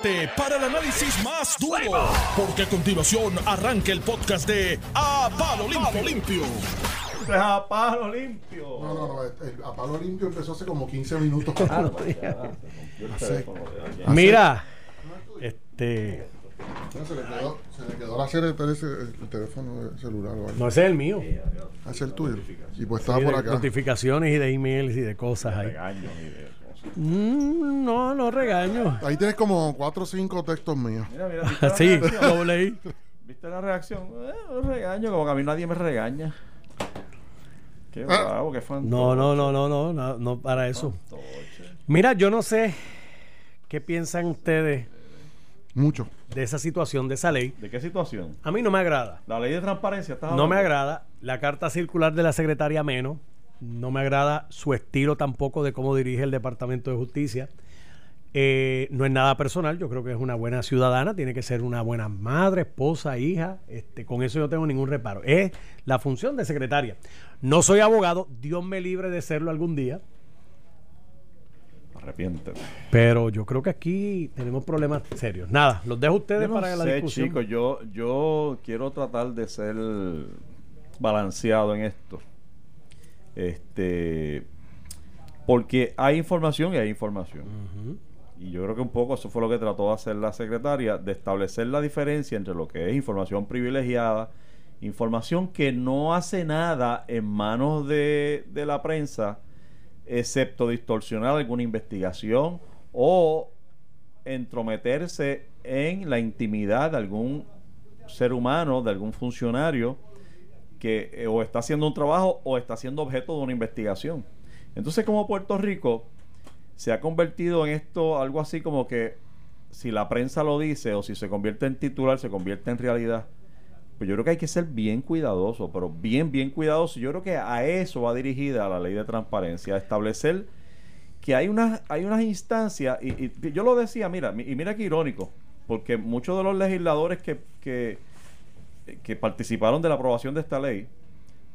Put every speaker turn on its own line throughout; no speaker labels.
prepárate para el análisis más duro, porque a continuación arranca el podcast de A Palo Limpio. Limpio.
A palo limpio.
No, no, no. el- a palo limpio empezó hace como 15 minutos. Hace-
Mira, este.
No, se, le quedó, se le quedó la serie parece el, el teléfono celular o algo.
No ese es el mío.
Ah, ese es el tuyo. Y pues estaba
Sí,
por
de
acá.
Notificaciones y de emails y de cosas ahí. Mm, no, no regaño.
Ahí tienes como 4 o 5 textos míos.
Mira, mira, ¿viste la
Sí,
reacción?
doble I.
¿Viste la reacción? Eh, un regaño, como que a mí nadie me regaña. Qué
Ah.
bravo, qué fantoche.
No, no, no, no, no, no, no para eso. Mira, yo no sé qué piensan ustedes
Mucho.
de esa situación, de esa ley.
¿De qué situación?
A mí no me agrada.
La ley de transparencia está
No me agrada la carta circular de la secretaria Menos. No me agrada su estilo tampoco de cómo dirige el Departamento de Justicia. Eh, no es nada personal, yo creo que es una buena ciudadana, tiene que ser una buena madre, esposa, hija. Este, con eso yo no tengo ningún reparo. Es la función de secretaria. No soy abogado, Dios me libre de serlo algún día,
Arrepiéntete.
pero yo creo que aquí tenemos problemas serios. Nada, los dejo a ustedes
no
para la
sé,
discusión.
chicos, yo, yo quiero tratar de ser balanceado en esto. Este, porque hay información y hay información. Y yo creo que un poco eso fue lo que trató de hacer la secretaria, de establecer la diferencia entre lo que es información privilegiada, información que no hace nada en manos de, de la prensa, excepto distorsionar alguna investigación o entrometerse en la intimidad de algún ser humano, de algún funcionario que eh, o está haciendo un trabajo o está siendo objeto de una investigación. Entonces, como Puerto Rico se ha convertido en esto algo así como que si la prensa lo dice o si se convierte en titular, se convierte en realidad. Pues yo creo que hay que ser bien cuidadoso, pero bien, bien cuidadoso. Yo creo que a eso va dirigida la ley de transparencia, establecer que hay unas, hay unas instancias, y, yo lo decía, mira, mi- y mira qué irónico, porque muchos de los legisladores que, que participaron de la aprobación de esta ley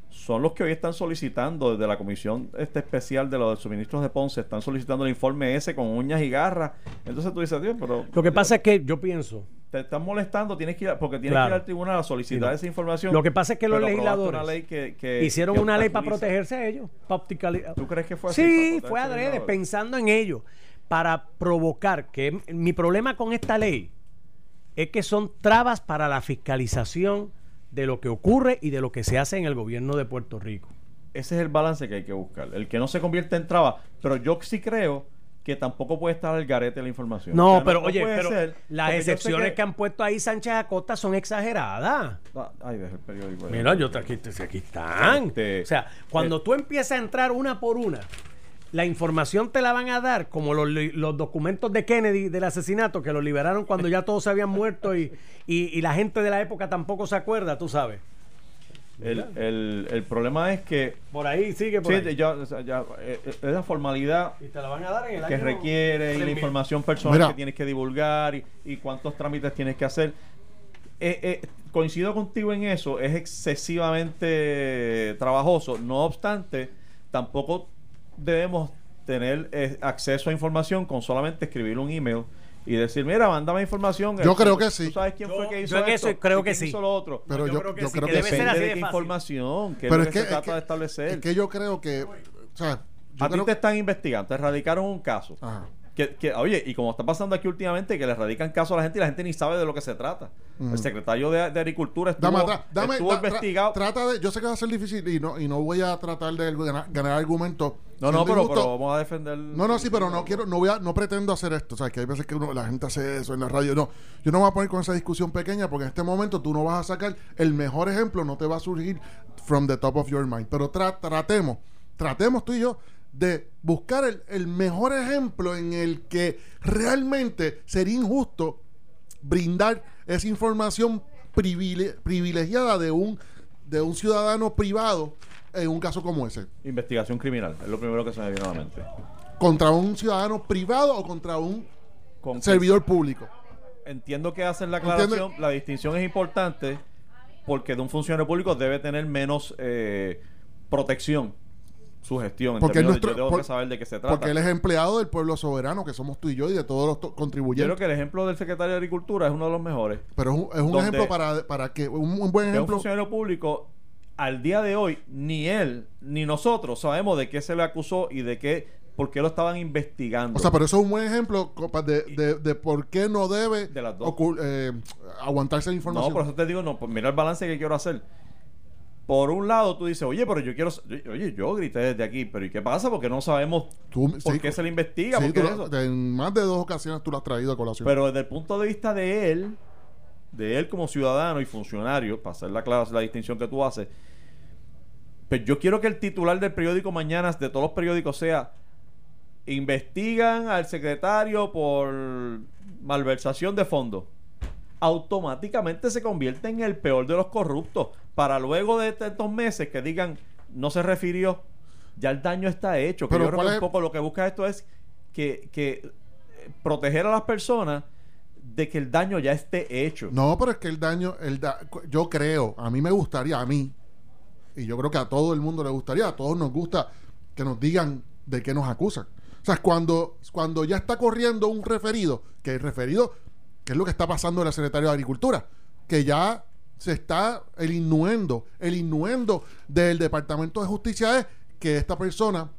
son los que hoy están solicitando desde la comisión este especial de los suministros de Ponce, están solicitando el informe ese con uñas y garras. Entonces tú dices, Dios, pero
Lo que pasa es que yo pienso,
te están molestando, tienes que ir, porque tienes
Claro.
que ir al tribunal a solicitar
Sí,
esa información.
Lo que pasa es que los legisladores
una ley que- que-
hicieron
que
una ley para protegerse a ellos. Para
¿Tú crees que fue así?
Sí, fue adrede, pensando en ello. Para provocar que mi problema con esta ley es que son trabas para la fiscalización de lo que ocurre y de lo que se hace en el gobierno de Puerto Rico.
Ese es el balance que hay que buscar. El que no se convierte en traba. Pero yo sí creo que tampoco puede estar al garete la información.
No,
O sea,
pero
no
oye,
puede
pero
ser,
las excepciones que... han puesto ahí Sánchez Acosta son exageradas.
Ah, Ay, deja el periódico. ahí.
Mira, yo te- aquí, aquí están.
Este,
o sea, cuando
eh,
tú empiezas a entrar una por una, la información te la van a dar como los, li- los documentos de Kennedy del asesinato que los liberaron cuando ya todos se habían muerto y, y- y la gente de la época tampoco se acuerda, tú sabes.
El, el, el problema es que
Por ahí sigue por
sí,
ahí.
ya, eh, eh, esa formalidad
Y te la van a dar en el
que
año
requiere y la
3000.
información personal
Mira.
que tienes que divulgar y, y cuántos trámites tienes que hacer. Eh, eh, coincido contigo en eso, es excesivamente trabajoso. No obstante, tampoco debemos tener eh, acceso a información con solamente escribir un email y decir, mira, mándame información.
Yo creo que sí.
¿Tú sabes quién
Yo-
fue que hizo
yo
esto?
eso creo
¿Y
que sí.
hizo lo otro?
Pero
yo
yo,
creo que
yo
sí,
creo
que
que
debe ser
Depende
así
de qué información, que es
Pero es
que, se
es
trata
que-
de establecer.
es que yo creo que. O sea, yo
a ti
creo
te están investigando, te radicaron un caso.
Ajá.
Que, que, oye, y como está pasando aquí últimamente, que le radican casos a la gente y la gente ni sabe de lo que se trata. El secretario de, de Agricultura estuvo,
Dame atrás, dame,
estuvo
da- tra-
investigado.
trata de, yo sé que va a ser difícil y no, y no voy a tratar de ganar, ganar argumentos.
No, no, pero, vamos a defender.
No, no, sí, pero no quiero, no voy a, no pretendo hacer esto. O sea, que hay veces que uno- la gente hace eso en la radio. No, yo no me voy a poner con esa discusión pequeña porque en este momento tú no vas a sacar el mejor ejemplo, no te va a surgir from the top of your mind. Pero tra- tratemos, tratemos tú y yo de buscar el, el mejor ejemplo en el que realmente sería injusto brindar esa información privile- privilegiada de un, de un ciudadano privado en un caso como ese.
Investigación criminal, es lo primero que se me vino a la mente.
¿Contra un ciudadano privado o contra un
Con-
servidor público?
Entiendo que hacen la aclaración, la distinción es importante porque de un funcionario público debe tener menos eh, protección su gestión. En
Porque
de
nuestro-
yo tengo
por-
que saber de qué se trata.
Porque él es empleado del pueblo soberano, que somos tú y yo, y de todos los to-
Yo
contribuyentes.
creo que el ejemplo del secretario de Agricultura es uno de los mejores.
Pero es un, es un ejemplo para, para que, un, un buen
de un
ejemplo.
funcionario público, al día de hoy, ni él ni nosotros sabemos de qué se le acusó y de qué, por qué lo estaban investigando.
O sea, pero eso es un buen ejemplo de, de, de por qué no debe
De las dos.
ocul- eh, aguantarse la información.
no, por eso te digo, no, pues mira el balance que quiero hacer. Por un lado, tú dices, oye, pero yo quiero. Oye, yo grité desde aquí, pero ¿y qué pasa? Porque no sabemos
Tú-
por
sí,
qué se le investiga.
sí,
por qué
tú
eso.
lo- en más de dos ocasiones tú lo has traído a colación.
Pero desde el punto de vista de él, de él como ciudadano y funcionario, para hacer la, clase, la distinción que tú haces, pues yo quiero que el titular del periódico Mañanas, de todos los periódicos, sea investigan al secretario por malversación de fondos. Automáticamente se convierte en el peor de los corruptos. Para luego de estos meses que digan no se refirió, ya el daño está hecho. Que
Pero
yo creo
¿cuál
que un poco lo que busca esto es que, que eh, proteger a las personas de que el daño ya esté hecho.
No, pero es que el daño, el da- yo creo, a mí me gustaría, a mí, y yo creo que a todo el mundo le gustaría, a todos nos gusta que nos digan de qué nos acusan. O sea, cuando, cuando ya está corriendo un referido, que el referido, que es lo que está pasando en la Secretaría de Agricultura, que ya se está el innuendo, el innuendo del Departamento de Justicia es que esta persona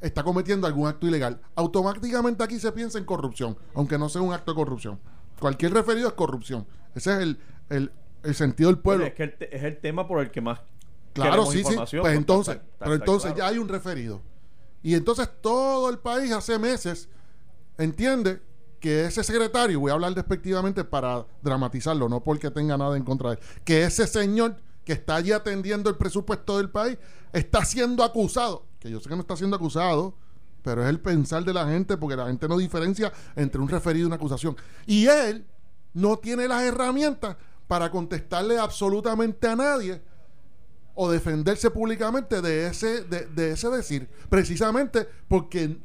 está cometiendo algún acto ilegal. Automáticamente aquí se piensa en corrupción, aunque no sea un acto de corrupción. Cualquier referido es corrupción. Ese es el, el- el sentido del pueblo.
Es que el es el tema por el que más
Claro, sí, sí. Pues entonces,
está- está-
pero entonces
claro.
ya hay un referido. Y entonces todo el país hace meses entiende que ese secretario, voy a hablar despectivamente para dramatizarlo, no porque tenga nada en contra de él, que ese señor que está allí atendiendo el presupuesto del país está siendo acusado, que yo sé que no está siendo acusado, pero es el pensar de la gente, porque la gente no diferencia entre un referido y una acusación. Y él no tiene las herramientas para contestarle absolutamente a nadie o defenderse públicamente de ese, de, de ese decir, precisamente porque,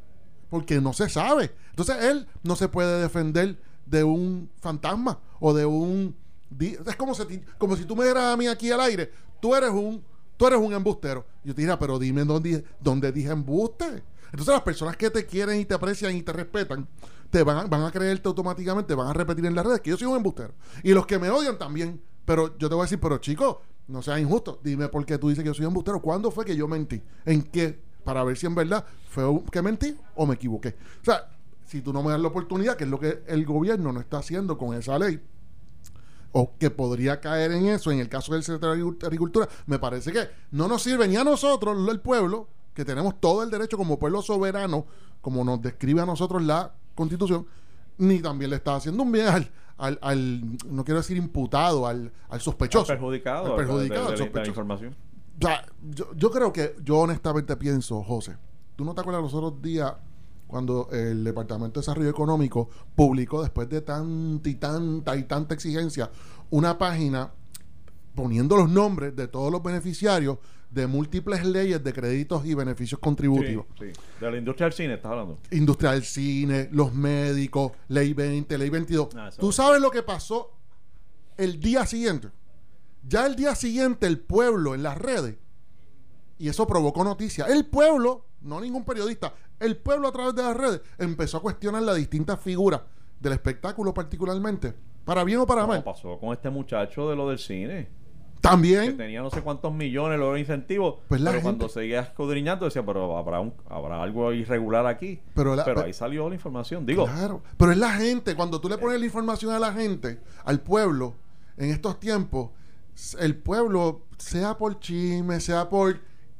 porque no se sabe. Entonces él no se puede defender de un fantasma o de un... Es como si, como si tú me dieras a mí aquí al aire, tú eres un, tú eres un embustero. Yo te diría, pero dime dónde, dónde dije embuste. Entonces las personas que te quieren y te aprecian y te respetan, te van a, van a creerte automáticamente, van a repetir en las redes que yo soy un embustero. Y los que me odian también. Pero yo te voy a decir, pero chico, no seas injusto. Dime por qué tú dices que yo soy embustero. ¿Cuándo fue que yo mentí? ¿En qué? Para ver si en verdad fue que mentí o me equivoqué. O sea, si tú no me das la oportunidad, que es lo que el gobierno no está haciendo con esa ley, o que podría caer en eso en el caso del secretario de Agricultura, me parece que no nos sirve ni a nosotros, el pueblo, que tenemos todo el derecho como pueblo soberano, como nos describe a nosotros la constitución, ni también le está haciendo un bien al, al, al- no quiero decir imputado, al, al sospechoso.
Al perjudicado,
Al perjudicado,
de- de-
al
de la
sospechoso.
información.
O sea, yo, yo creo que, yo honestamente pienso, José, ¿tú no te acuerdas los otros días cuando el Departamento de Desarrollo Económico publicó, después de tanta y tanta y tanta exigencia, una página poniendo los nombres de todos los beneficiarios de múltiples leyes de créditos y beneficios contributivos?
Sí, sí. De la industria del cine estás hablando.
Industria del cine, los médicos, ley 20, ley 22.
Ah,
¿Tú
es.
sabes lo que pasó el día siguiente? Ya el día siguiente el pueblo en las redes, y eso provocó noticia, el pueblo, no ningún periodista, el pueblo a través de las redes empezó a cuestionar las distintas figuras del espectáculo particularmente, para bien o para mal.
pasó con este muchacho de lo del cine. Que
También,
tenía no sé cuántos millones de incentivos.
Pues
pero cuando seguía escudriñando decía, pero habrá, un, habrá algo irregular aquí.
Pero la-
pero
pe-
ahí salió la información. Digo,
Claro, pero es la gente, cuando tú le pones la información a la gente, al pueblo, en estos tiempos, el pueblo, sea por chisme, sea por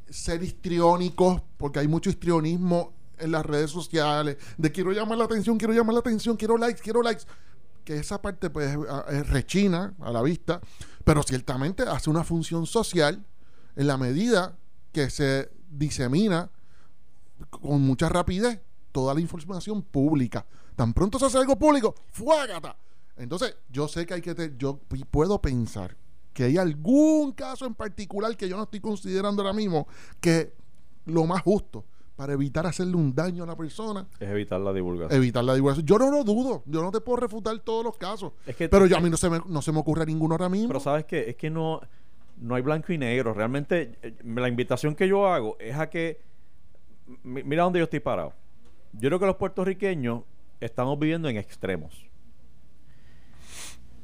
ser histriónicos, porque hay mucho histrionismo en las redes sociales, de quiero llamar la atención, quiero llamar la atención, quiero likes, quiero likes, que esa parte pues es rechina a la vista, pero ciertamente hace una función social en la medida que se disemina con mucha rapidez toda la información pública. Tan pronto se hace algo público, ¡fuágata! Entonces, yo sé que hay que... te- yo puedo pensar que hay algún caso en particular que yo no estoy considerando ahora mismo que lo más justo para evitar hacerle un daño a la persona,
es evitar la divulgación.
evitar la divulgación. Yo no lo dudo, yo no te puedo refutar todos los casos,
Es que-
pero yo a mí no se me, no se me ocurre ninguno ahora mismo.
Pero sabes que es que no, no hay blanco y negro. Realmente eh, la invitación que yo hago es a que mi- mira dónde yo estoy parado. Yo creo que los puertorriqueños estamos viviendo en extremos.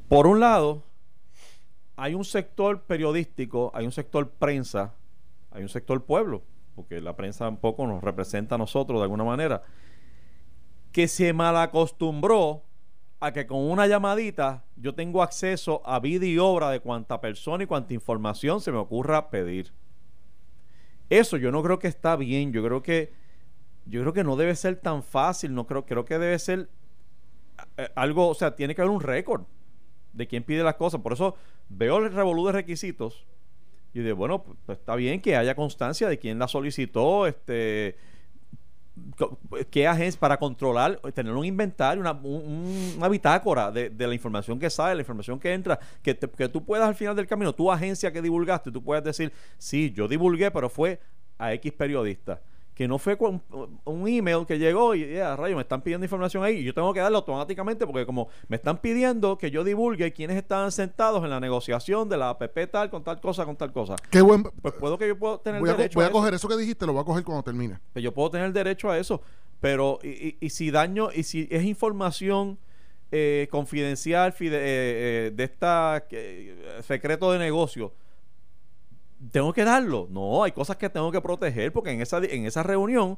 Por un lado, hay un sector periodístico, hay un sector prensa, hay un sector pueblo, porque la prensa un poco nos representa a nosotros de alguna manera, que se malacostumbró a que con una llamadita yo tengo acceso a vida y obra de cuánta persona y cuánta información se me ocurra pedir. Eso yo no creo que está bien, yo creo que yo creo que no debe ser tan fácil, no creo creo que debe ser eh, algo, o sea, tiene que haber un récord de quién pide las cosas. Por eso veo el revolú de requisitos y de bueno, pues, pues, está bien que haya constancia de quién la solicitó, este co- qué agencia para controlar, tener un inventario, una, un- una bitácora de, de la información que sale, la información que entra, que, te- que tú puedas al final del camino, tu agencia que divulgaste, tú puedes decir, sí, yo divulgué, pero fue a X periodista. Que no fue con un email que llegó y, ya, rayo, me están pidiendo información ahí y yo tengo que darlo automáticamente porque como me están pidiendo que yo divulgue quiénes estaban sentados en la negociación de la APP tal, con tal cosa, con tal cosa.
Qué buen.
Pues puedo que yo puedo tener
Voy a,
derecho
voy a coger eso que dijiste, lo voy a coger cuando termine.
Pues yo puedo tener derecho a eso. Pero, y, y- y si daño, y si es información eh, confidencial fide- eh, eh, de esta secreto de negocio, tengo que darlo. No, hay cosas que tengo que proteger porque en esa, en esa reunión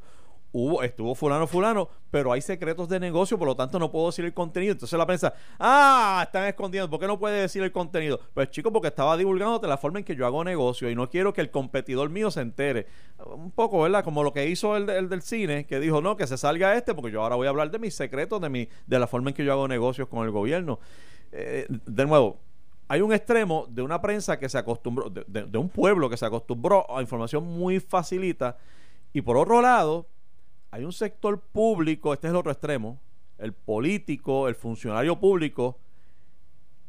hubo, estuvo fulano, fulano, pero hay secretos de negocio, por lo tanto no puedo decir el contenido. Entonces la prensa, ah, están escondiendo, ¿por qué no puede decir el contenido? Pues chico, porque estaba divulgándote la forma en que yo hago negocio y no quiero que el competidor mío se entere. Un poco, ¿verdad? Como lo que hizo el, de- el del cine, que dijo, no, que se salga este, porque yo ahora voy a hablar de mis secretos, de, mi, de la forma en que yo hago negocios con el gobierno. Eh, de nuevo, hay un extremo de una prensa que se acostumbró, de, un pueblo que se acostumbró a información muy facilita, y por otro lado, hay un sector público, este es el otro extremo, el político, el funcionario público,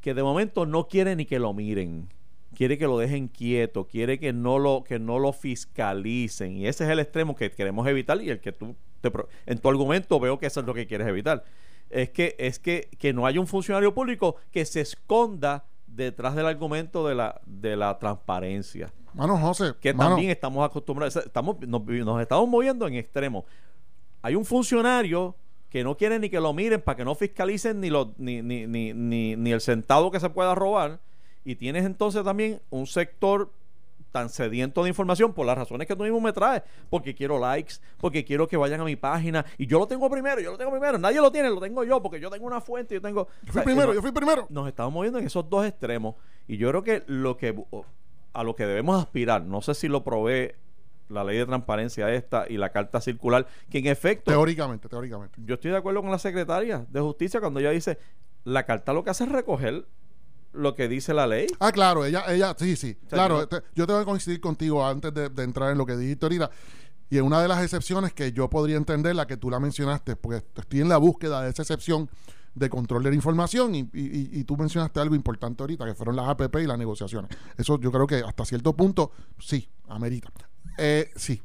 que de momento no quiere ni que lo miren, quiere que lo dejen quieto, quiere que no lo, que no lo fiscalicen, y ese es el extremo que queremos evitar y el que tú, te en tu argumento veo que eso es lo que quieres evitar. Es que, es que, que no haya un funcionario público que se esconda detrás del argumento de la, de la transparencia
Mano, José.
que
mano,
también estamos acostumbrados, estamos, nos, nos estamos moviendo en extremos. Hay un funcionario que no quiere ni que lo miren para que no fiscalicen ni, lo, ni, ni, ni, ni, ni el centavo que se pueda robar. Y tienes entonces también un sector tan sediento de información por las razones que tú mismo me traes. Porque quiero likes, porque quiero que vayan a mi página. Y yo lo tengo primero, yo lo tengo primero. Nadie lo tiene, lo tengo yo, porque yo tengo una fuente, yo tengo...
Yo
o
fui
sea,
primero,
no-
yo fui primero.
nos estamos moviendo en esos dos extremos y yo creo que lo que a lo que debemos aspirar no sé si lo provee la ley de transparencia esta y la carta circular que en efecto
Teóricamente, teóricamente.
yo estoy de acuerdo con la secretaria de justicia cuando ella dice la carta lo que hace es recoger lo que dice la ley
Ah, claro, ella, ella, sí, sí.
sea,
claro,
yo
te- yo tengo que coincidir contigo antes de, de entrar en lo que dijiste ahorita. Y en una de las excepciones que yo podría entender, la que tú la mencionaste, porque estoy en la búsqueda de esa excepción de control de la información y, y- y- y tú mencionaste algo importante ahorita, que fueron las APP y las negociaciones. Eso yo creo que hasta cierto punto, sí, amerita. Eh, sí.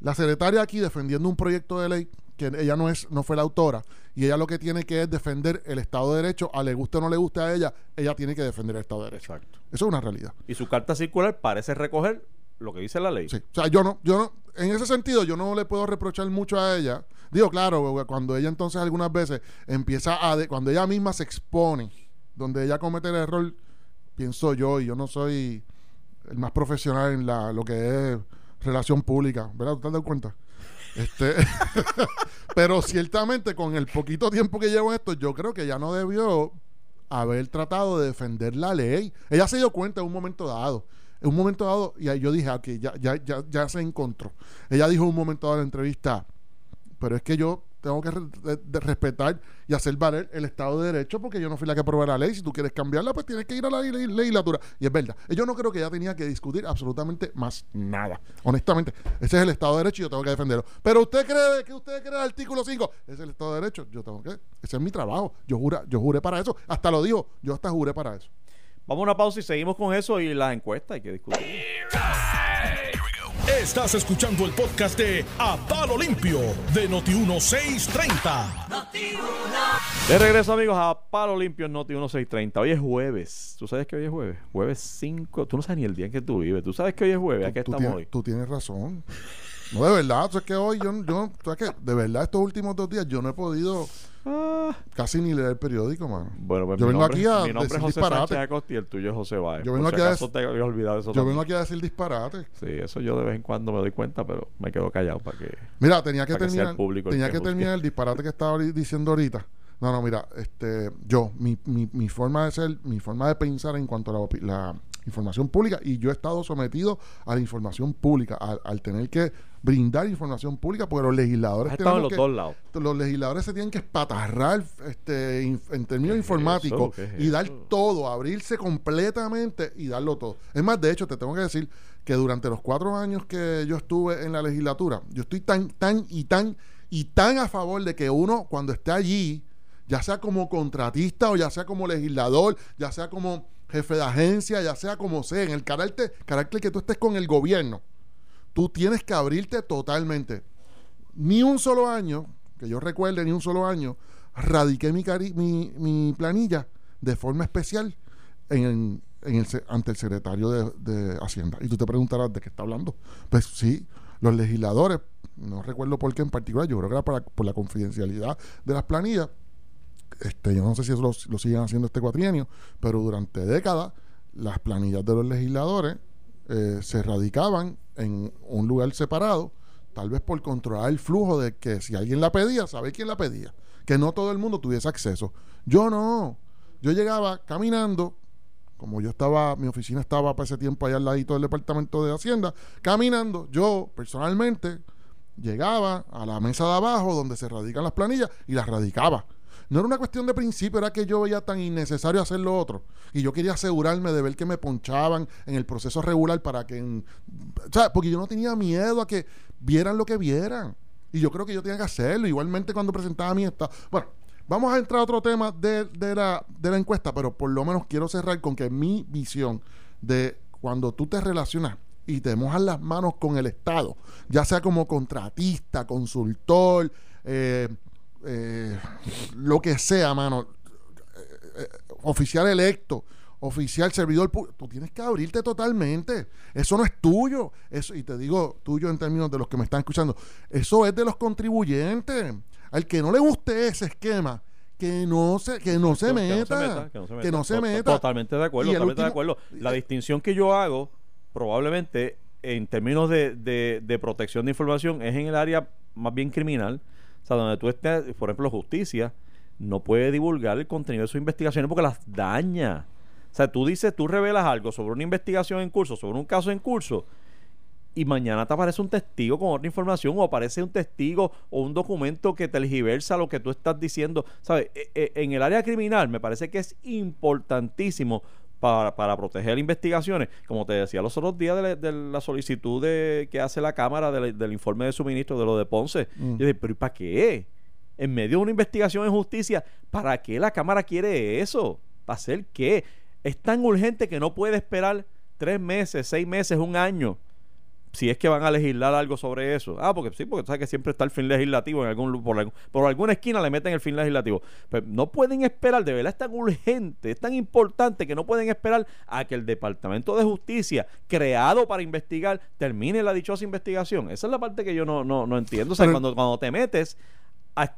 La secretaria aquí defendiendo un proyecto de ley que ella no es no fue la autora y ella lo que tiene que es defender el Estado de Derecho, a le guste o no le guste a ella, ella tiene que defender el Estado de Derecho.
exacto
Eso es una realidad.
y su carta circular parece recoger lo que dice la ley
Sí. O sea, yo no, yo no, en ese sentido, yo no le puedo reprochar mucho a ella. Digo, claro, cuando ella entonces algunas veces empieza a, de- cuando ella misma se expone, donde ella comete el error, pienso yo, y yo no soy el más profesional en la, lo que es relación pública, ¿verdad? ¿Tú te has dado cuenta? Este, pero ciertamente con el poquito tiempo que llevo esto, yo creo que ya no debió haber tratado de defender la ley. Ella se dio cuenta en un momento dado. En un momento dado, y yo dije, ok, ya, ya, ya, ya se encontró. Ella dijo en un momento dado en la entrevista, pero es que yo tengo que re- de- de respetar y hacer valer el Estado de Derecho porque yo no fui la que aprobé la ley. Si tú quieres cambiarla, pues tienes que ir a la le- legislatura. Y es verdad. Yo no creo que ella tenía que discutir absolutamente más nada. Honestamente, ese es el Estado de Derecho y yo tengo que defenderlo. Pero usted cree que usted cree el artículo 5, es el Estado de Derecho. Yo tengo que. Ese es mi trabajo. Yo, jura, yo juré para eso. Hasta lo digo. Yo hasta juré para eso.
vamos a una pausa y seguimos con eso y las encuestas hay que discutir
Estás escuchando el podcast de A Palo Limpio de Noti1630.
De regreso, amigos, a Palo Limpio en Noti 1630. Hoy es jueves. ¿Tú sabes que hoy es jueves? Jueves 5. Tú no sabes ni el día en que tú vives. ¿Tú sabes que hoy es jueves? ¿A qué
tú,
estamos
tienes,
hoy?
tú tienes razón. No, de verdad, es que hoy yo, yo ¿sabes qué? De verdad, estos últimos dos días yo no he podido
Ah,
casi ni leer el periódico, mano.
bueno, pues
Yo
mi
vengo
nombre,
aquí a
mi nombre
decir
es José
disparate.
Sánchez Acosta y el tuyo es José Báez.
Yo
Por
vengo
si
aquí a
acaso
des-
te había olvidado eso
Yo
también.
vengo aquí a decir disparate.
Sí, eso yo de vez en cuando me doy cuenta, pero me quedo callado para que...
Mira, tenía que
Para que sea el
terminar,
público el
tenía
que
terminar el disparate que estaba diciendo ahorita. No, no, mira, este, yo, mi, mi, mi forma de ser, mi forma de pensar en cuanto a la información pública, y yo he estado sometido a la información pública, al, al tener que brindar información pública, porque los legisladores
Has estado en
tenemos
los
que-
dos lados.
los legisladores se tienen que espatarrar este, en términos
¿Qué es
informáticos y dar todo, abrirse completamente y darlo todo. Es más, de hecho, te tengo que decir que durante los cuatro años que yo estuve en la legislatura, yo estoy tan, tan y tan y tan a favor de que uno, cuando esté allí, ya sea como contratista o ya sea como legislador, ya sea como jefe de agencia, ya sea como sea, en el carácter, carácter que tú estés con el gobierno, tú tienes que abrirte totalmente ni un solo año, que yo recuerde, ni un solo año, radiqué mi, cari- mi, mi planilla de forma especial en, en el, ante el secretario de, de Hacienda. Y tú te preguntarás de qué está hablando. Pues sí, los legisladores, no recuerdo por qué en particular, yo creo que era para- por la confidencialidad de las planillas. Este, yo no sé si eso lo, siguen haciendo este cuatrienio, pero durante décadas las planillas de los legisladores eh, se radicaban en un lugar separado, tal vez por controlar el flujo de que si alguien la pedía, saber quién la pedía, que no todo el mundo tuviese acceso. Yo no, yo llegaba caminando, como yo estaba, mi oficina estaba para ese tiempo allá al ladito del departamento de Hacienda, caminando, yo personalmente llegaba a la mesa de abajo donde se radican las planillas y las radicaba. No era una cuestión de principio, era que yo veía tan innecesario hacer lo otro. Y yo quería asegurarme de ver que me ponchaban en el proceso regular para que... o sea, porque yo no tenía miedo a que vieran lo que vieran. Y yo creo que yo tenía que hacerlo. Igualmente cuando presentaba mi estado. Bueno, vamos a entrar a otro tema de, de la, de la encuesta, pero por lo menos quiero cerrar con que mi visión de cuando tú te relacionas y te mojas las manos con el Estado, ya sea como contratista, consultor, eh, eh, lo que sea, mano, eh, eh, oficial electo, oficial servidor público, tú tienes que abrirte totalmente. Eso no es tuyo. Eso, y te digo tuyo en términos de los que me están escuchando. Eso es de los contribuyentes. Al que no le guste ese esquema, que no se, que no se
Que
meta.
que no se meta.
Que no se
To- to-
meta.
Totalmente de acuerdo, totalmente de acuerdo. La distinción que yo hago, probablemente, en términos de, de- de protección de información, es en el área más bien criminal. O sea, donde tú estés, por ejemplo, justicia, no puede divulgar el contenido de sus investigaciones porque las daña. O sea, tú dices, tú revelas algo sobre una investigación en curso, sobre un caso en curso, y mañana te aparece un testigo con otra información o aparece un testigo o un documento que tergiversa lo que tú estás diciendo. ¿Sabes? E- e- En el área criminal me parece que es importantísimo para, para proteger investigaciones. Como te decía los otros días de la, de la solicitud de, que hace la Cámara del, del informe de suministro de lo de Ponce.
Mm.
Yo dije, pero ¿y para qué? En medio de una investigación en justicia, ¿para qué la Cámara quiere eso? ¿Para hacer qué? Es tan urgente que no puede esperar tres meses, seis meses, un año si es que van a legislar algo sobre eso. Ah, porque sí, porque tú sabes que siempre está el fin legislativo en algún por, por alguna esquina le meten el fin legislativo. Pero no pueden esperar, de verdad es tan urgente, es tan importante que no pueden esperar a que el Departamento de Justicia, creado para investigar, termine la dichosa investigación. Esa es la parte que yo no, no, no entiendo. O sea,
Pero-
cuando, cuando te metes a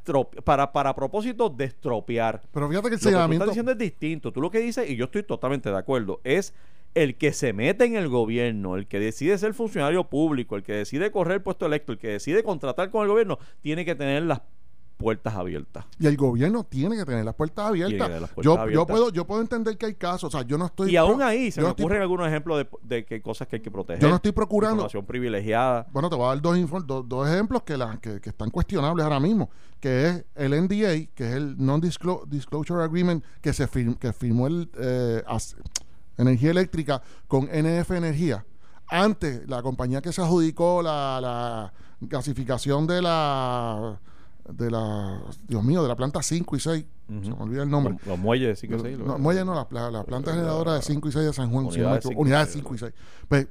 para, para propósito de estropear
Pero fíjate que el
lo que tú
señalamiento.
estás diciendo es distinto. Tú lo que dices, y yo estoy totalmente de acuerdo, es el que se mete en el gobierno, el que decide ser funcionario público, el que decide correr el puesto electo, el que decide contratar con el gobierno, tiene que tener las puertas abiertas.
Y el gobierno tiene que tener las puertas abiertas.
tener las puertas
yo, puedo, yo puedo entender que hay casos, o sea, yo no estoy.
y aún ahí se me
estoy
ocurren algunos ejemplos de, de que cosas que hay que proteger.
Yo no estoy procurando.
Información privilegiada.
Bueno, te voy a dar dos, dos, dos ejemplos que, la- que, que están cuestionables ahora mismo, que es el NDA, que es el Non-Disclosure Agreement que se firm- que firmó el eh, as- Energía Eléctrica con NF Energía. Antes, la compañía que se adjudicó la, la gasificación de la de la Dios mío, de la planta 5 y 6,
Ujú.
se me olvida el nombre.
Los, los muelles, sí que sí.
No, muelle no, la, la- la planta
La-
generadora de 5 y 6 de San Juan. si no
Unidades y
Unidades
seis,
5 y 6. Pues,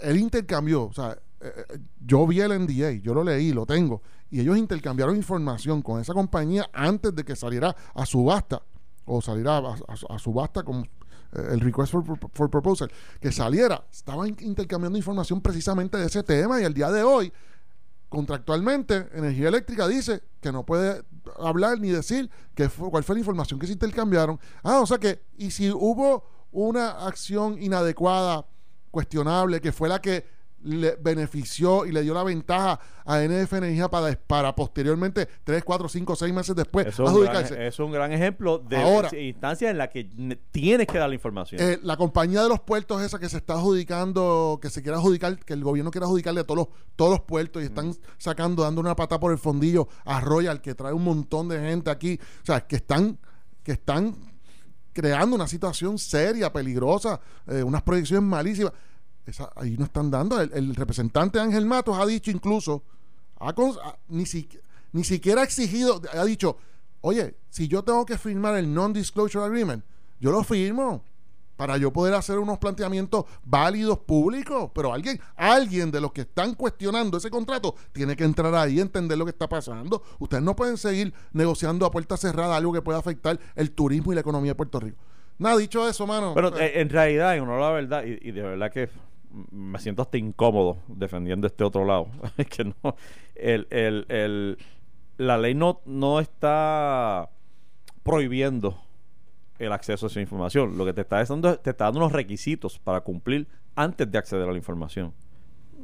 él intercambió, o sea, eh, eh, yo vi el NDA, yo lo leí, lo tengo, y ellos intercambiaron información con esa compañía antes de que saliera a subasta o salir a, a- a subasta eh, el request for, for proposal, que saliera, estaban intercambiando información precisamente de ese tema y el día de hoy, contractualmente, Energía Eléctrica dice que no puede hablar ni decir qué fue, cuál fue la información que se intercambiaron. Ah, o sea que, y si hubo una acción inadecuada, cuestionable, que fue la que le benefició y le dio la ventaja a NF Energía para, para posteriormente, 3, 4, 5, 6 meses después,
es, un gran,
adjudicarse.
es un gran ejemplo de
Ahora-
instancias en las que ne- tienes que dar la información.
Eh, la compañía de los puertos esa que se está adjudicando, que se quiere adjudicar, que el gobierno quiere adjudicarle a todos los, todos los puertos y están sacando, dando una pata por el fondillo a Royal, que trae un montón de gente aquí. O sea, que están, que están creando una situación seria, peligrosa, eh, unas proyecciones malísimas. Esa- ahí no están dando. El, el representante Ángel Matos ha dicho incluso, ha ni, si- ni siquiera ha exigido, ha dicho, oye, si yo tengo que firmar el Non-Disclosure Agreement, yo lo firmo para yo poder hacer unos planteamientos válidos públicos, pero alguien, alguien de los que están cuestionando ese contrato tiene que entrar ahí y entender lo que está pasando. Ustedes no pueden seguir negociando a puerta cerrada algo que pueda afectar el turismo y la economía de Puerto Rico. Nada, dicho eso, mano.
Pero
eh,
eh, en realidad, a la verdad, y, y de verdad que me siento hasta incómodo defendiendo este otro lado. Es que no. El, el, el- la ley no, no está prohibiendo el acceso a esa información. Lo que te está dando, te está dando unos requisitos para cumplir antes de acceder a la información.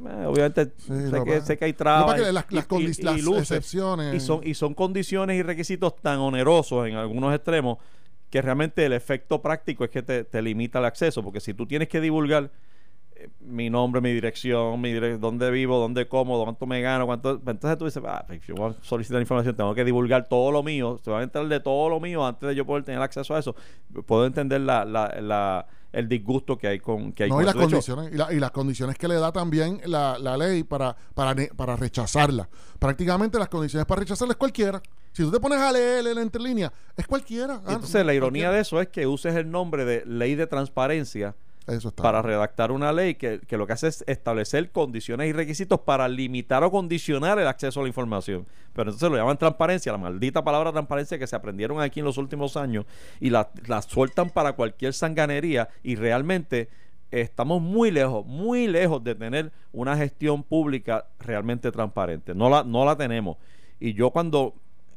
Eh, obviamente
Sí,
sé, que,
pa-
sé que hay trabas
las-
y-
las
y- luces,
excepciones.
y son, y son condiciones y requisitos tan onerosos en algunos extremos que realmente el efecto práctico es que te, te limita el acceso, porque si tú tienes que divulgar mi nombre, mi dirección, mi dire- dónde vivo, dónde como, cuánto me gano, cuánto, pues entonces tú dices, ah, pues yo voy a solicitar información, tengo que divulgar todo lo mío, se va a entrar de todo lo mío antes de yo poder tener acceso a eso. Puedo entender la, la, la- el disgusto que hay con que hay
no,
con
y las condiciones, y, la- y las condiciones que le da también la, la ley para, para, para rechazarla. Prácticamente las condiciones para rechazarla es cualquiera. Si tú te pones a leer en la entrelínea, es cualquiera. Ah,
entonces la ironía
cualquiera.
de eso es que uses el nombre de ley de transparencia
Eso está.
para redactar una ley que, que lo que hace es establecer condiciones y requisitos para limitar o condicionar el acceso a la información. Pero entonces lo llaman transparencia, la maldita palabra transparencia que se aprendieron aquí en los últimos años y la, la sueltan para cualquier sanganería y realmente estamos muy lejos, muy lejos de tener una gestión pública realmente transparente. No la, no la tenemos. Y yo cuando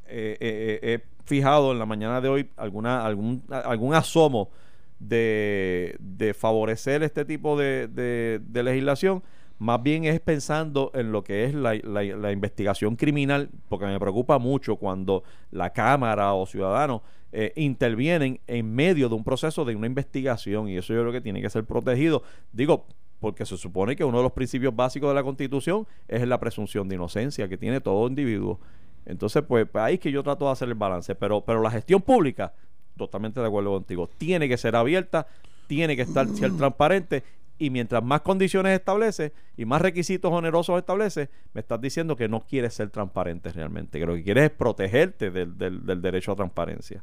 eh, eh, eh, he fijado en la mañana de hoy alguna, algún, algún asomo de, de favorecer este tipo de, de- legislación, más bien es pensando en lo que es la, la- la investigación criminal, porque me preocupa mucho cuando la Cámara o ciudadanos eh, intervienen en medio de un proceso de una investigación y eso yo creo que tiene que ser protegido. Digo, porque se supone que uno de los principios básicos de la Constitución es la presunción de inocencia que tiene todo individuo. Entonces, pues ahí es que yo trato de hacer el balance, pero, pero la gestión pública, totalmente de acuerdo contigo, tiene que ser abierta, tiene que estar ser transparente y mientras más condiciones establece y más requisitos onerosos establece, me estás diciendo que no quieres ser transparente realmente, que lo que quieres es protegerte del, del- del derecho a transparencia.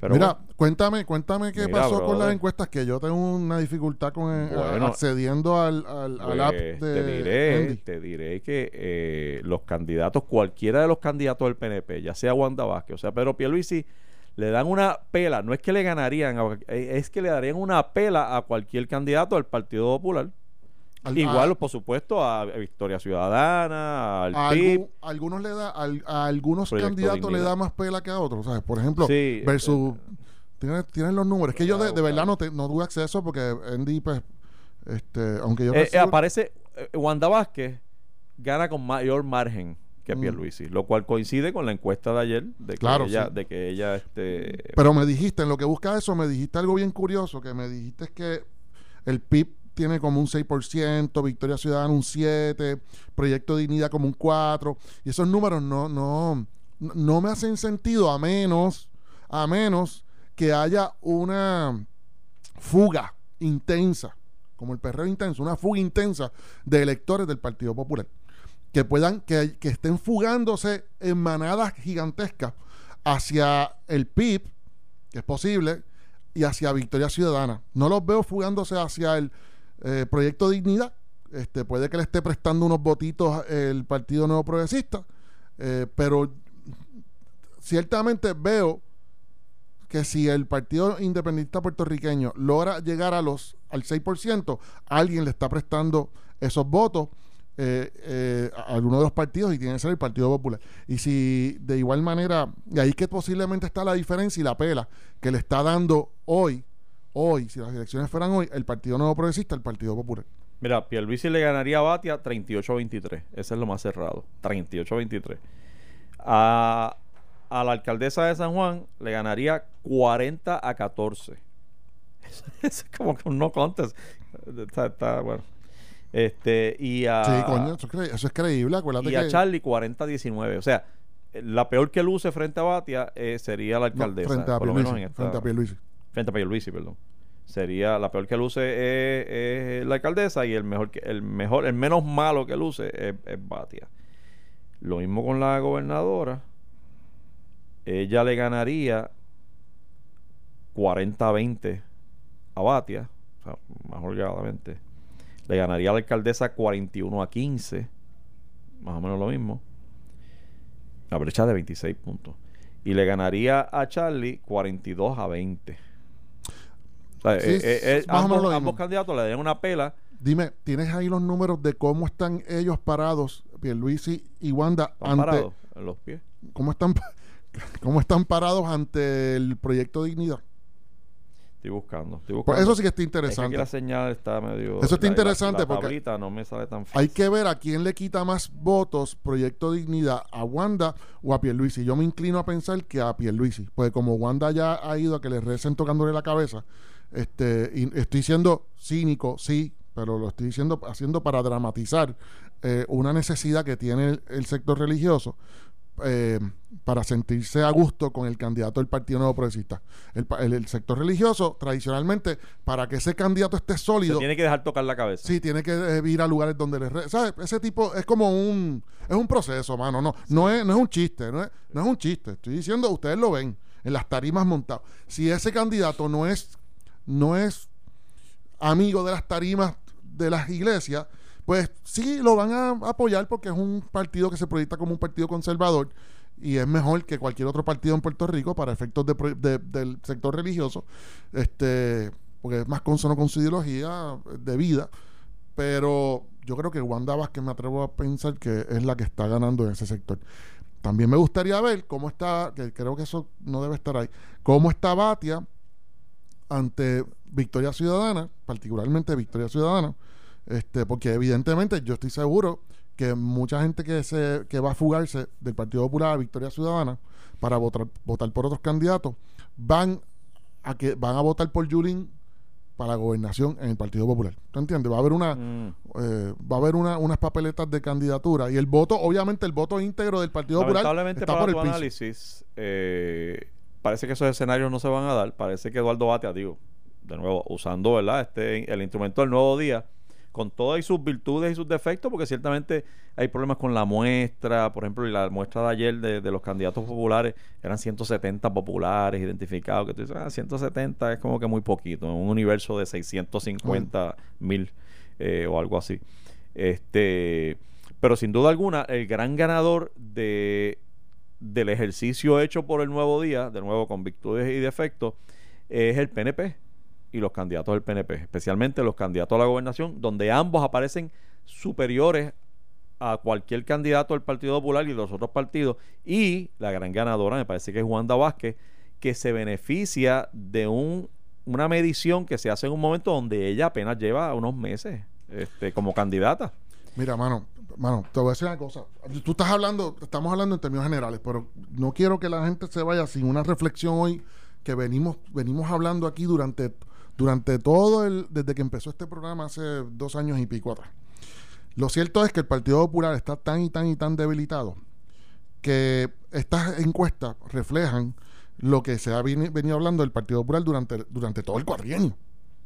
Pero
Mira,
bueno,
cuéntame, cuéntame qué
Mira,
pasó con las encuestas, que yo tengo una dificultad con eh,
Bueno,
accediendo al, al, al app
Pues,
de
te diré,
Andy.
te diré que eh, los candidatos, cualquiera de los candidatos del PNP, ya sea Wanda Vázquez o sea Pedro Pierluisi, le dan una pela, no es que le ganarían, a- eh, es que le darían una pela a cualquier candidato del Partido Popular.
Al-
Igual,
a-
por supuesto, a Victoria Ciudadana, al
a
PIB.
algu- algunos le da a algunos candidatos le da más pela que a otros ¿sabes? por ejemplo
Sí,
versus
eh,
tienes, tienes los números es que yo de, de verdad no te, no tuve acceso porque Andy pues este aunque yo
Eh, eh, aparece Wanda Vázquez gana con mayor margen que
Mm.
Pierluisi, lo cual coincide con la encuesta de ayer de que
Claro,
ella,
sí.
de que ella este,
pero me dijiste en lo que busca eso me dijiste algo bien curioso que me dijiste que el PIB tiene como un 6%, Victoria Ciudadana un 7%, Proyecto Dignidad como un 4%, y esos números no, no, no me hacen sentido a menos, a menos que haya una fuga intensa, como el perreo intenso, una fuga intensa de electores del Partido Popular, que puedan, que, que estén fugándose en manadas gigantescas hacia el PIB, que es posible, y hacia Victoria Ciudadana. No los veo fugándose hacia el eh, Proyecto Dignidad. Este, puede que le esté prestando unos votitos el Partido Nuevo Progresista, eh, pero ciertamente veo que si el Partido Independentista Puertorriqueño logra llegar a los al 6%, alguien le está prestando esos votos eh, eh, de los partidos y tiene que ser el Partido Popular. Y si de igual manera, y ahí que posiblemente está la diferencia y la pela que le está dando hoy, hoy, si las elecciones fueran hoy, el Partido Nuevo Progresista, el Partido Popular.
Mira, Pierluisi le ganaría a Batia 38-23. Ese es lo más cerrado. 38-23. A, a la alcaldesa de San Juan le ganaría 40 a 14. Eso, es como que un no contest. Está, está, bueno. Este, y a,
sí, coño, eso es, cre eso es creíble. Acuérdate
y
que.
a Charlie 40 a 19. O sea, la peor que luce frente a Batia eh, sería la alcaldesa.
No, frente a
por lo menos en esta-
Frente a Pierluisi.
frente a Pierluisi, perdón. Sería la peor que luce es, es la alcaldesa y el mejor que el mejor el menos malo que luce es, es Batia. Lo mismo con la gobernadora. Ella le ganaría 40-20 a Batia, o sea, más holgadamente. Le ganaría a la alcaldesa 41 a 15, más o menos lo mismo. La brecha de 26 puntos. Y le ganaría a Charlie 42 a 20. O sea,
Sí,
eh, eh, eh, ambos, candidatos le darían una pela.
Dime, ¿tienes ahí los números de cómo están ellos parados, Pierluisi y Wanda,
Están
ante
parados en los pies.
cómo están cómo están parados ante el proyecto Dignidad?
Estoy buscando. Estoy
Pues
buscando.
eso sí que está
Es que aquí
interesante.
la señal está medio.
Eso está
la- la-
interesante
la
porque
no me sale tan fácil.
Hay que ver a quién le quita más votos Proyecto Dignidad, a Wanda o a Pierluisi. Yo me inclino a pensar que a Pierluisi, porque como Wanda ya ha ido a que le recen tocándole la cabeza, este, y estoy siendo cínico, sí, pero lo estoy diciendo haciendo para dramatizar eh, una necesidad que tiene el, el sector religioso eh, para sentirse a gusto con el candidato del Partido Nuevo Progresista. El, pa- el- el sector religioso, tradicionalmente, para que ese candidato esté
Se
sólido,
tiene que dejar tocar la cabeza.
Sí, tiene que eh, ir a lugares donde le... re- ¿Sabes? Ese tipo es como un... Es un proceso, mano. No, no, es, no es un chiste. No es, no es un chiste. Estoy diciendo, ustedes lo ven en las tarimas montadas. Si ese candidato no es... No es amigo de las tarimas de las iglesias, pues sí lo van a apoyar porque es un partido que se proyecta como un partido conservador y es mejor que cualquier otro partido en Puerto Rico para efectos del sector religioso, este, porque es más consono con su ideología de vida. Pero yo creo que Wanda Vázquez me atrevo a pensar que es la que está ganando en ese sector. También me gustaría ver cómo está, que creo que eso no debe estar ahí, cómo está Batia ante Victoria Ciudadana, particularmente Victoria Ciudadana, este, porque evidentemente yo estoy seguro que mucha gente que se que va a fugarse del Partido Popular a Victoria Ciudadana para votar votar por otros candidatos van a que van a votar por Yulín para la gobernación en el Partido Popular. ¿Tú entiendes? Va a haber una
Mm.
eh, va a haber una- unas papeletas de candidatura y el voto, obviamente el voto íntegro del Partido Popular está
para
por el
tu
piso.
análisis, eh, parece que esos escenarios no se van a dar. Parece que Eduardo Batia, digo, de nuevo, usando ¿verdad? Este, el instrumento del nuevo día, con todas sus virtudes y sus defectos, porque ciertamente hay problemas con la muestra, por ejemplo, y la muestra de ayer de, de los candidatos populares, eran 170 populares identificados, que tú dices, ah, 170 es como que muy poquito, en un universo de 650 mil eh, o algo así. Este, pero sin duda alguna, el gran ganador de, del ejercicio hecho por el nuevo día, de nuevo con virtudes y defectos, es el PNP y los candidatos del PNP, especialmente los candidatos a la gobernación, donde ambos aparecen superiores a cualquier candidato del Partido Popular y de los otros partidos. Y la gran ganadora, me parece que es Wanda Vázquez, que se beneficia de un, una medición que se hace en un momento donde ella apenas lleva unos meses este, como candidata.
Mira, mano, mano, te voy a decir una cosa. Tú estás hablando, estamos hablando en términos generales, pero no quiero que la gente se vaya sin una reflexión hoy que venimos, venimos hablando aquí durante, durante todo el, desde que empezó este programa hace dos años y pico atrás. Lo cierto es que el Partido Popular está tan y tan y tan debilitado que estas encuestas reflejan lo que se ha veni- venido hablando del Partido Popular durante, durante todo el cuatrienio.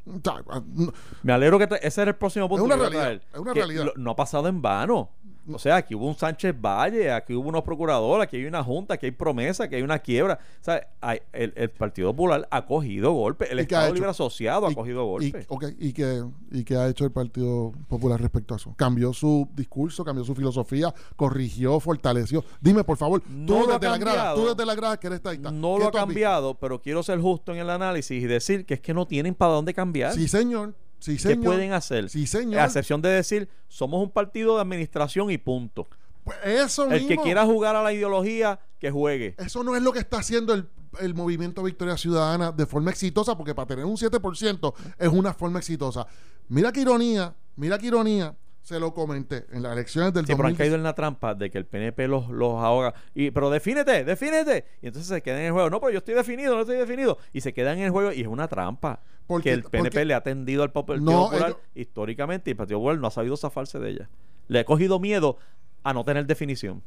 O sea, no-
Me alegro que tra- ese era el próximo punto.
Es una realidad,
traer,
es una realidad.
lo- no ha pasado en vano. O sea, aquí hubo un Sánchez Valle, aquí hubo unos procuradores, aquí hay una junta, aquí hay promesa, aquí hay una quiebra. O sea, hay- el, el Partido Popular ha cogido golpes, el
¿Y
Estado? Libre Asociado ha
Y-
cogido
y,
golpes.
ok, ¿y, qué, ¿Y qué ha hecho el Partido Popular respecto a eso? Cambió su discurso, cambió su filosofía, corrigió, fortaleció. Dime, por favor,
No
tú desde la grada, tú desde la grada que eres estadista.
No
¿qué
lo ha
visto?
cambiado, pero quiero ser justo en el análisis y decir que es que no tienen para dónde cambiar.
Sí, señor. Sí,
¿Qué pueden hacer?
Sí, señor.
A excepción de decir, somos un partido de administración y punto.
Pues eso
El que quiera jugar a la ideología, que juegue.
Eso no es lo que está haciendo el, el movimiento Victoria Ciudadana de forma exitosa, porque para tener un 7% es una forma exitosa. Mira qué ironía, mira qué ironía. Se lo comenté en las elecciones del
Sí, pero han
2016.
caído en la trampa de que el PNP los, los ahoga. Y, pero defínete, defínete. Y entonces se quedan en el juego. No, pero yo estoy definido, no estoy definido. Y se quedan en el juego y es una trampa.
Porque-
que el PNP
porque-
le ha tendido al Partido
No,
Popular
ellos-
históricamente y el Partido Popular no ha sabido zafarse de ella. Le ha cogido miedo a no tener definición.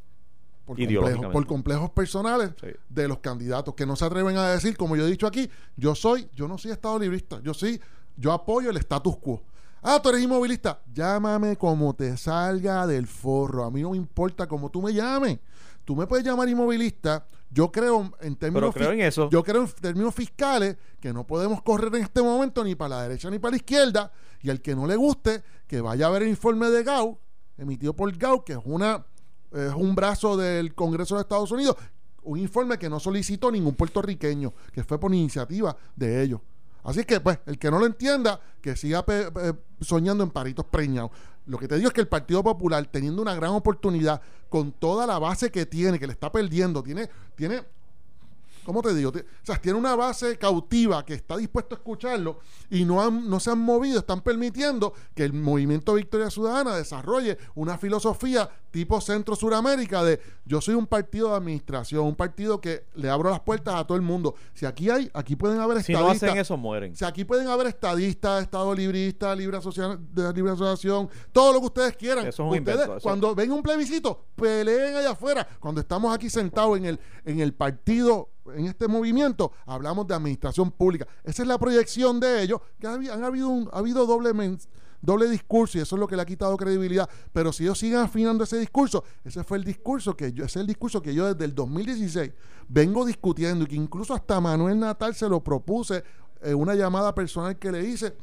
por, por complejos personales
Sí.
de los candidatos que no se atreven a decir, como yo he dicho aquí, yo soy, yo no soy estado librista, yo sí, yo apoyo el status quo. Ah, tú eres inmovilista, llámame como te salga del forro, a mí no me importa cómo tú me llames. Tú me puedes llamar inmovilista, yo creo en términos
Pero creo
fis-
en eso.
Yo creo en términos fiscales que no podemos correr en este momento ni para la derecha ni para la izquierda y al que no le guste que vaya a ver el informe de Gau emitido por Gau, que es una es un brazo del Congreso de Estados Unidos, un informe que no solicitó ningún puertorriqueño, que fue por iniciativa de ellos. Así que, pues, el que no lo entienda, que siga pe- soñando en paritos preñados. Lo que te digo es que el Partido Popular, teniendo una gran oportunidad, con toda la base que tiene, que le está perdiendo, tiene, tiene ¿cómo te digo? O sea, tiene una base cautiva que está dispuesto a escucharlo y no, han, no se han movido, están permitiendo que el movimiento Victoria Ciudadana desarrolle una filosofía tipo Centro Suramérica de yo soy un partido de administración, un partido que le abro las puertas a todo el mundo. Si aquí hay, aquí pueden haber
Si no
estadistas.
hacen eso, mueren.
Sea, aquí pueden haber estadistas, Estado librista, libre, asocia- de libre asociación, todo lo que ustedes quieran.
Eso es un
ustedes,
invento, eso-
cuando ven un plebiscito, peleen allá afuera. Cuando estamos aquí sentados en el, en el partido, en este movimiento, hablamos de administración pública. Esa es la proyección de ellos, que han habido un, ha habido doble doble discurso y eso es lo que le ha quitado credibilidad. Pero si ellos siguen afinando ese discurso, ese fue el discurso que yo, ese es el discurso que yo desde el 2016 vengo discutiendo y que incluso hasta Manuel Natal se lo propuse en una llamada personal que le hice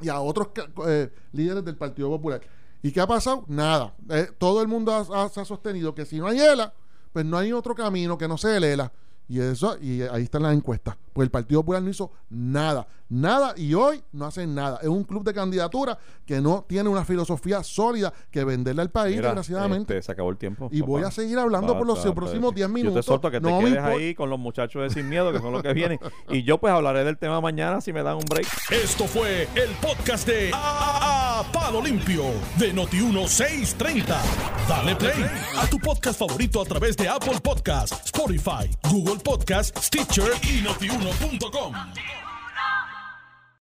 y a otros eh, líderes del Partido Popular. ¿Y qué ha pasado? Nada. Eh, todo el mundo ha- se ha sostenido que si no hay ELA, pues no hay otro camino que no sea el ELA. Y eso, y ahí están las encuestas. Pues el Partido Popular no hizo nada, nada, y hoy no hacen nada. Es un club de candidatura que no tiene una filosofía sólida que venderle al país,
Mira,
desgraciadamente.
este, se acabó el tiempo.
Y voy a seguir hablando por los próximos
basta.
10
Yo
minutos.
te solto que te
No
quedes ahí con los muchachos de Sin Miedo, que son los que vienen. Y yo pues hablaré del tema mañana si me dan un break.
Esto fue el podcast de A, A- Palo Limpio de Noti1630. Dale play a tu podcast favorito a través de Apple Podcasts, Spotify, Google Podcasts, Stitcher y notiuno.com.